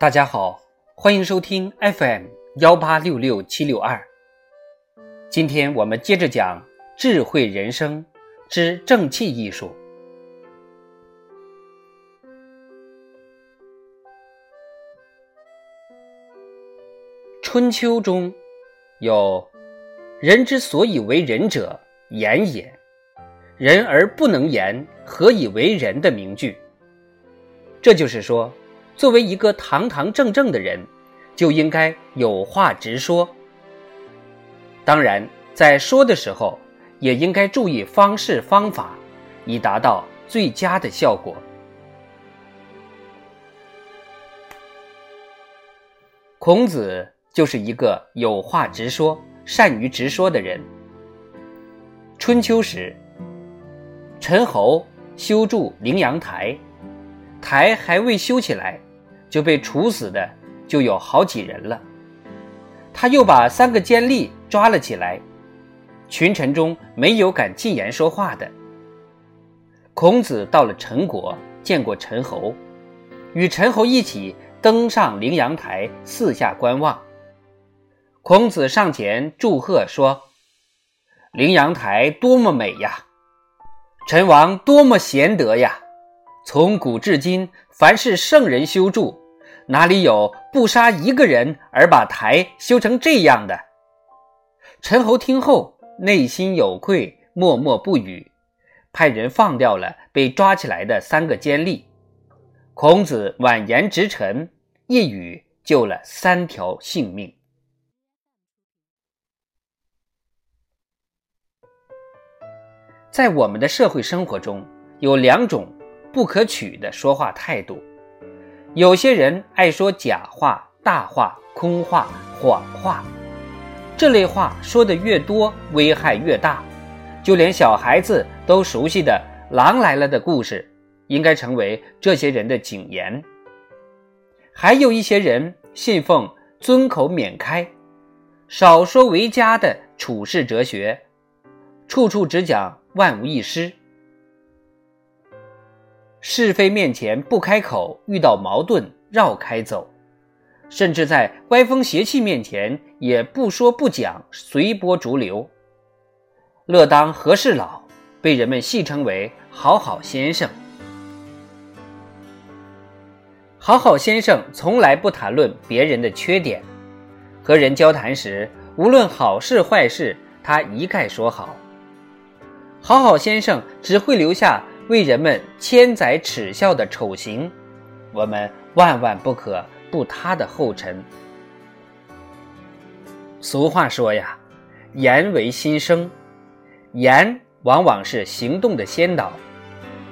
大家好，欢迎收听 FM 幺八六六七六二。今天我们接着讲智慧人生之正气艺术。春秋中有“人之所以为人者，言也；人而不能言，何以为人”的名句。这就是说。作为一个堂堂正正的人，就应该有话直说。当然，在说的时候，也应该注意方式方法，以达到最佳的效果。孔子就是一个有话直说、善于直说的人。春秋时，陈侯修筑陵阳台，台还未修起来。就被处死的就有好几人了。他又把三个奸吏抓了起来，群臣中没有敢进言说话的。孔子到了陈国，见过陈侯，与陈侯一起登上陵阳台，四下观望。孔子上前祝贺说：“陵阳台多么美呀！陈王多么贤德呀！从古至今，凡是圣人修筑。”哪里有不杀一个人而把台修成这样的？陈侯听后内心有愧，默默不语，派人放掉了被抓起来的三个奸吏。孔子婉言直陈，一语救了三条性命。在我们的社会生活中，有两种不可取的说话态度。有些人爱说假话、大话、空话、谎话，这类话说的越多，危害越大。就连小孩子都熟悉的“狼来了”的故事，应该成为这些人的警言。还有一些人信奉尊口免开、少说为佳的处世哲学，处处只讲万无一失。是非面前不开口，遇到矛盾绕开走，甚至在歪风邪气面前也不说不讲，随波逐流。乐当和事佬，被人们戏称为“好好先生”。好好先生从来不谈论别人的缺点，和人交谈时，无论好事坏事，他一概说好。好好先生只会留下。为人们千载耻笑的丑行，我们万万不可步他的后尘。俗话说呀，言为心声，言往往是行动的先导。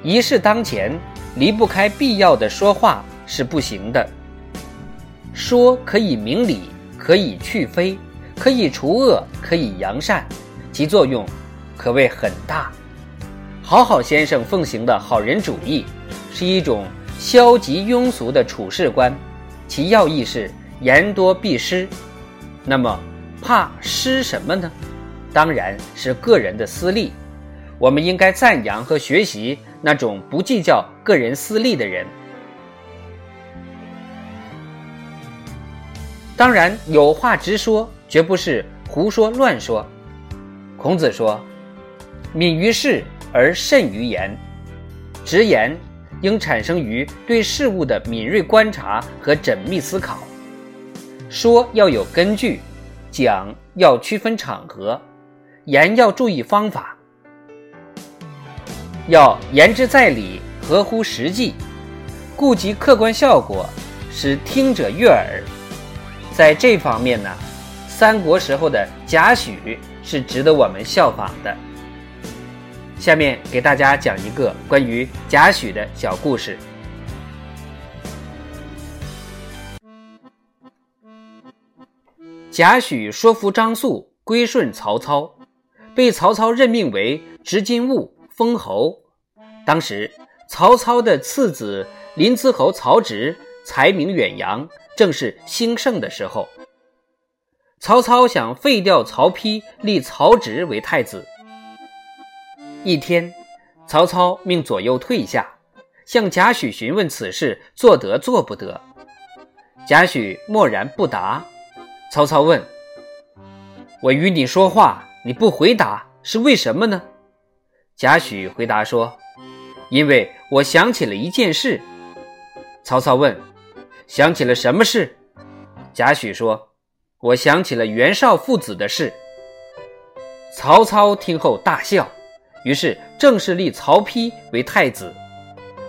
一事当前，离不开必要的说话是不行的。说可以明理，可以去非，可以除恶，可以扬善，其作用可谓很大。好好先生奉行的好人主义，是一种消极庸俗的处事观，其要义是言多必失。那么，怕失什么呢？当然是个人的私利。我们应该赞扬和学习那种不计较个人私利的人。当然，有话直说，绝不是胡说乱说。孔子说：“敏于事。”而慎于言，直言应产生于对事物的敏锐观察和缜密思考。说要有根据，讲要区分场合，言要注意方法，要言之在理，合乎实际，顾及客观效果，使听者悦耳。在这方面呢，三国时候的贾诩是值得我们效仿的。下面给大家讲一个关于贾诩的小故事。贾诩说服张肃归顺曹操，被曹操任命为执金吾封侯。当时曹操的次子临淄侯曹植才名远扬，正是兴盛的时候。曹操想废掉曹丕，立曹植为太子。一天，曹操命左右退下，向贾诩询问此事做得做不得。贾诩默然不答。曹操问：“我与你说话，你不回答，是为什么呢？”贾诩回答说：“因为我想起了一件事。”曹操问：“想起了什么事？”贾诩说：“我想起了袁绍父子的事。”曹操听后大笑，于是正式立曹丕为太子。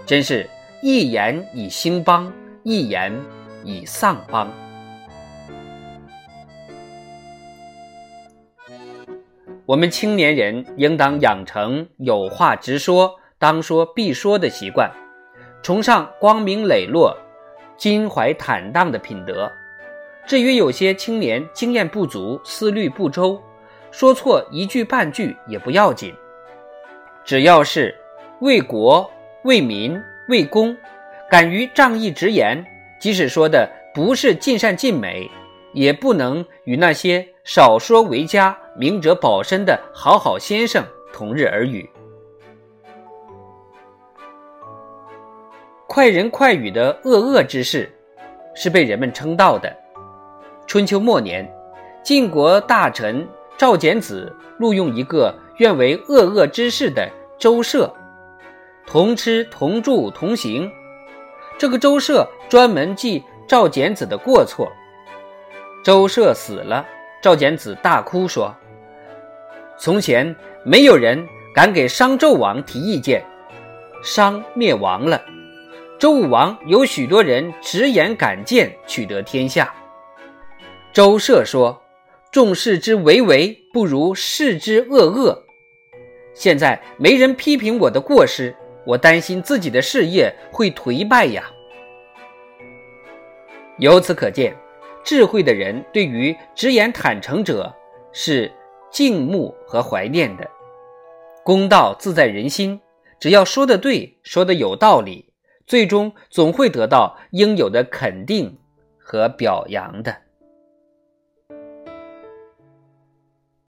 真是一言以兴邦，一言以丧邦。我们青年人应当养成有话直说、当说必说的习惯，崇尚光明磊落、襟怀坦荡的品德。至于有些青年经验不足、思虑不周，说错一句半句也不要紧，只要是为国。为民为公，敢于仗义直言，即使说的不是尽善尽美，也不能与那些少说为佳、明哲保身的好好先生同日而语。快人快语的恶恶之士，是被人们称道的。春秋末年，晋国大臣赵简子录用一个愿为恶恶之士的周社。同吃同住同行，这个周社专门记赵简子的过错。周社死了，赵简子大哭说：“从前没有人敢给商纣王提意见，商灭亡了，周武王有许多人直言敢谏，取得天下。”周社说：“众视之为为，不如视之恶恶。现在没人批评我的过失。”我担心自己的事业会颓败呀。由此可见，智慧的人对于直言坦诚者是敬慕和怀念的。公道自在人心，只要说的对，说的有道理，最终总会得到应有的肯定和表扬的。